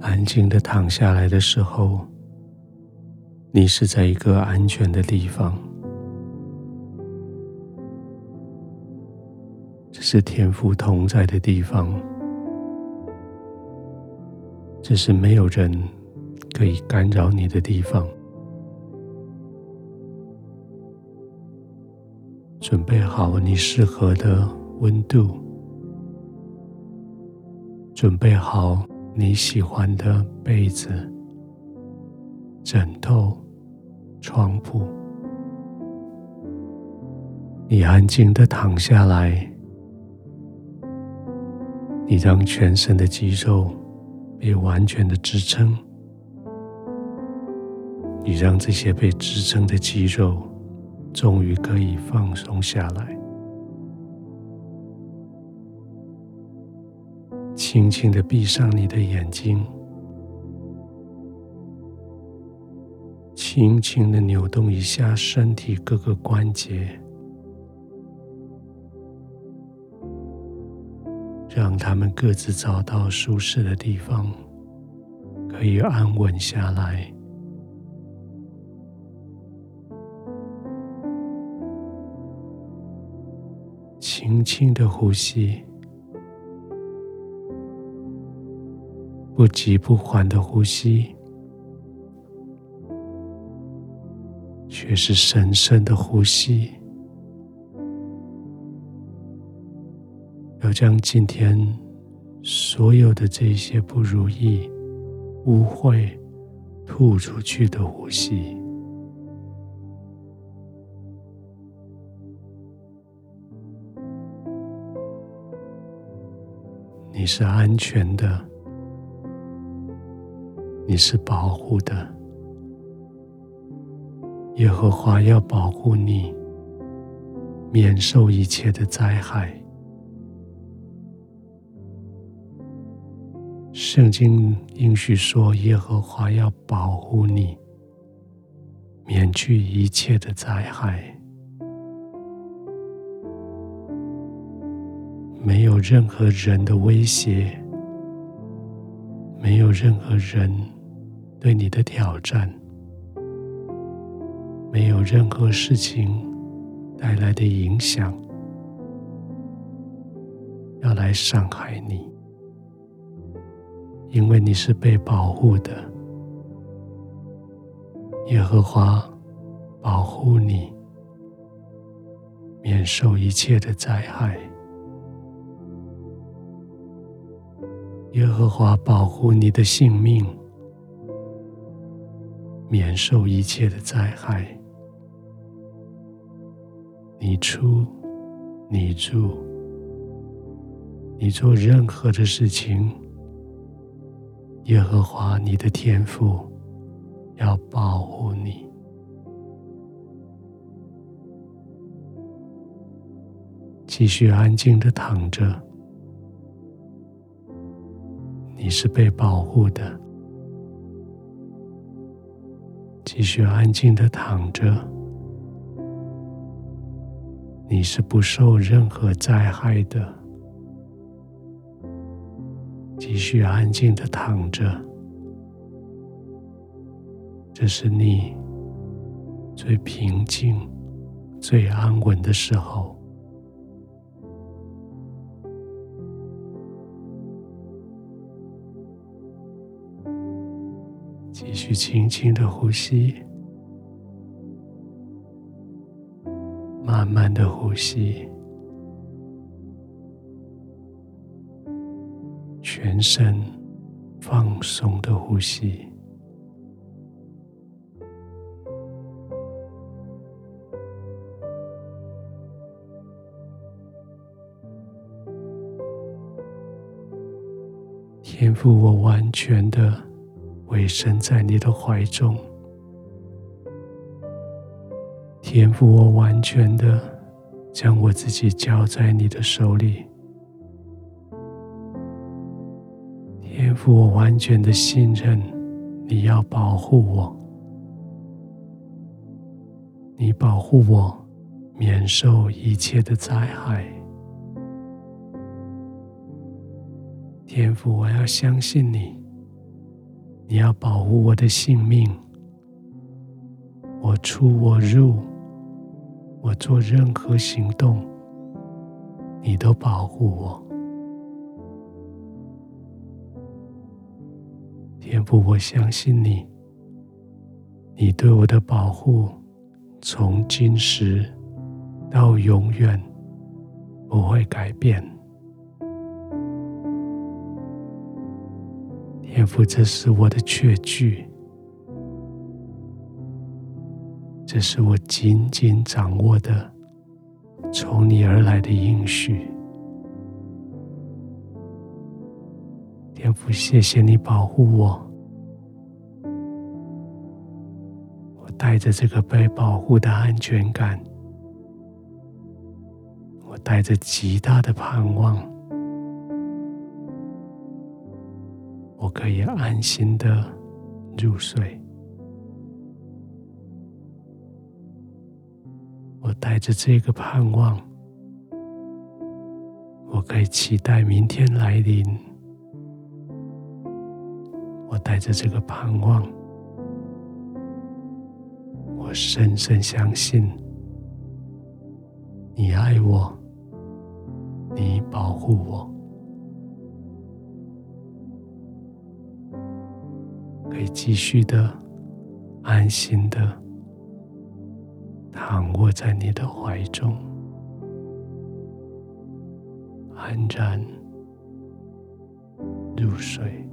安静的躺下来的时候，你是在一个安全的地方。这是天赋同在的地方，这是没有人可以干扰你的地方。准备好你适合的温度，准备好你喜欢的被子、枕头、床铺，你安静的躺下来，你让全身的肌肉被完全的支撑，你让这些被支撑的肌肉。终于可以放松下来，轻轻的闭上你的眼睛，轻轻的扭动一下身体各个关节，让他们各自找到舒适的地方，可以安稳下来。轻轻的呼吸，不急不缓的呼吸，却是深深的呼吸。要将今天所有的这些不如意、污秽吐出去的呼吸。你是安全的，你是保护的。耶和华要保护你，免受一切的灾害。圣经应许说，耶和华要保护你，免去一切的灾害。没有任何人的威胁，没有任何人对你的挑战，没有任何事情带来的影响，要来伤害你，因为你是被保护的。耶和华保护你，免受一切的灾害。耶和华保护你的性命，免受一切的灾害。你出，你住，你做任何的事情，耶和华你的天父要保护你。继续安静的躺着。你是被保护的，继续安静的躺着。你是不受任何灾害的，继续安静的躺着。这是你最平静、最安稳的时候。去轻轻的呼吸，慢慢的呼吸，全身放松的呼吸。天赋，我完全的。委身在你的怀中，天父，我完全的将我自己交在你的手里。天父，我完全的信任你要保护我，你保护我免受一切的灾害。天父，我要相信你。你要保护我的性命，我出我入，我做任何行动，你都保护我。天父，我相信你，你对我的保护从今时到永远不会改变。天父，这是我的确据，这是我紧紧掌握的从你而来的应许。天父，谢谢你保护我，我带着这个被保护的安全感，我带着极大的盼望。可以安心的入睡，我带着这个盼望，我可以期待明天来临。我带着这个盼望，我深深相信你爱我，你保护我。可以继续的安心的躺卧在你的怀中，安然入睡。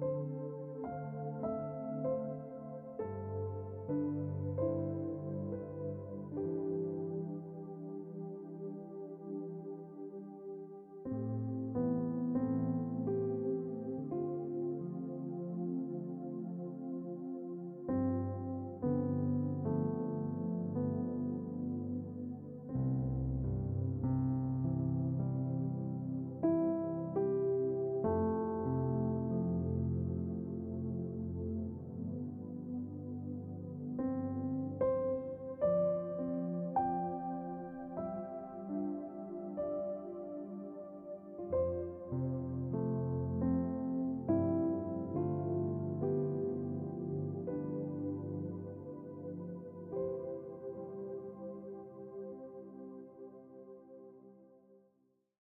you.